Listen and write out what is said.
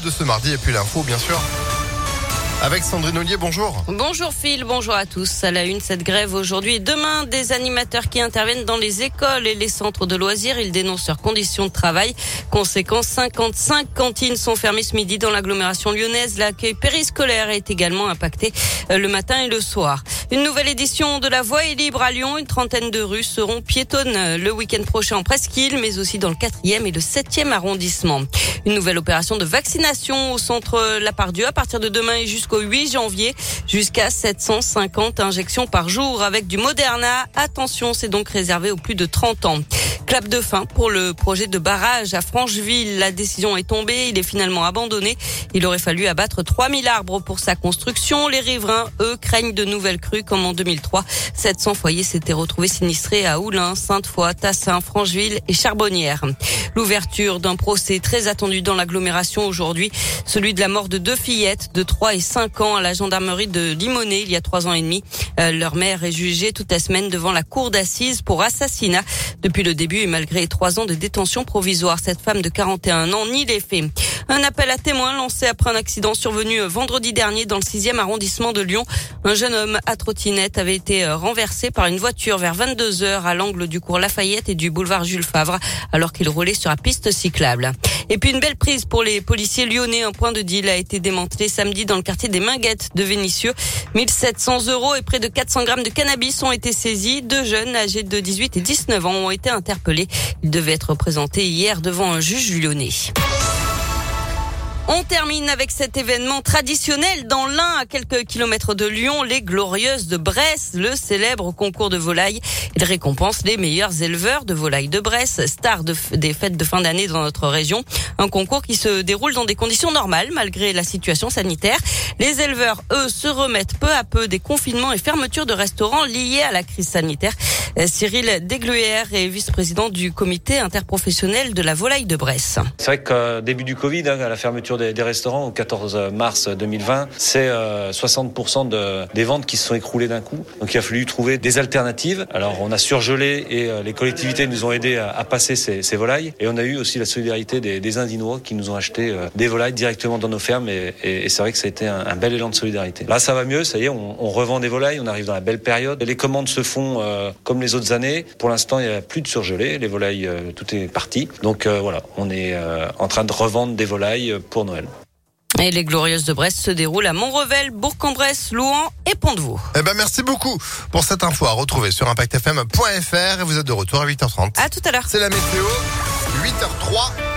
de ce mardi et puis l'info, bien sûr. Avec Sandrine Ollier, bonjour. Bonjour Phil, bonjour à tous. À la une, cette grève aujourd'hui et demain, des animateurs qui interviennent dans les écoles et les centres de loisirs. Ils dénoncent leurs conditions de travail. Conséquence, 55 cantines sont fermées ce midi dans l'agglomération lyonnaise. L'accueil périscolaire est également impacté euh, le matin et le soir. Une nouvelle édition de la Voie est libre à Lyon. Une trentaine de rues seront piétonnes le week-end prochain en Presqu'île, mais aussi dans le 4e et le 7e arrondissement. Une nouvelle opération de vaccination au centre Lapardieu à partir de demain et jusqu'au 8 janvier. Jusqu'à 750 injections par jour avec du Moderna. Attention, c'est donc réservé aux plus de 30 ans. Clap de fin pour le projet de barrage à Francheville. La décision est tombée. Il est finalement abandonné. Il aurait fallu abattre 3000 arbres pour sa construction. Les riverains, eux, craignent de nouvelles crues comme en 2003. 700 foyers s'étaient retrouvés sinistrés à Oulin, Sainte-Foy, Tassin, Francheville et Charbonnières. L'ouverture d'un procès très attendu dans l'agglomération aujourd'hui, celui de la mort de deux fillettes de 3 et 5 ans à la gendarmerie de Limonest il y a trois ans et demi. Euh, leur mère est jugée toute la semaine devant la cour d'assises pour assassinat. Depuis le début malgré trois ans de détention provisoire, cette femme de 41 ans nie les faits. Un appel à témoins lancé après un accident survenu vendredi dernier dans le 6e arrondissement de Lyon. Un jeune homme à trottinette avait été renversé par une voiture vers 22 heures à l'angle du cours Lafayette et du boulevard Jules Favre alors qu'il roulait sur la piste cyclable. Et puis une belle prise pour les policiers lyonnais. Un point de deal a été démantelé samedi dans le quartier des Minguettes de Vénissieux. 1700 euros et près de 400 grammes de cannabis ont été saisis. Deux jeunes âgés de 18 et 19 ans ont été interpellés. Ils devaient être présentés hier devant un juge lyonnais. On termine avec cet événement traditionnel dans l'un à quelques kilomètres de Lyon, les Glorieuses de Bresse, le célèbre concours de volailles. Il récompense les meilleurs éleveurs de volailles de Bresse, stars des fêtes de fin d'année dans notre région. Un concours qui se déroule dans des conditions normales malgré la situation sanitaire. Les éleveurs, eux, se remettent peu à peu des confinements et fermetures de restaurants liés à la crise sanitaire. Euh, Cyril Degluer est vice-président du comité interprofessionnel de la volaille de Bresse. C'est vrai qu'au début du Covid, hein, à la fermeture des, restaurants au 14 mars 2020, c'est 60% euh, de, des ventes qui se sont écroulées d'un coup. Donc il a fallu trouver des alternatives. Alors on a surgelé et euh, les collectivités nous ont aidés à, passer ces, volailles. Et on a eu aussi la solidarité des, des Indinois qui nous ont acheté des volailles directement dans nos fermes. Et, c'est vrai que ça a été un, bel élan de solidarité. Là ça va mieux, ça y est, on, revend des volailles, on arrive dans la belle période. Les commandes se font comme les autres années. Pour l'instant, il n'y a plus de surgelés. Les volailles, euh, tout est parti. Donc euh, voilà, on est euh, en train de revendre des volailles pour Noël. Et les Glorieuses de Brest se déroulent à Montrevel, Bourg-en-Bresse, Louan et Pont-de-Vaux. Eh ben, merci beaucoup pour cette info à retrouver sur impactfm.fr et vous êtes de retour à 8h30. À tout à l'heure. C'est la météo, 8h03.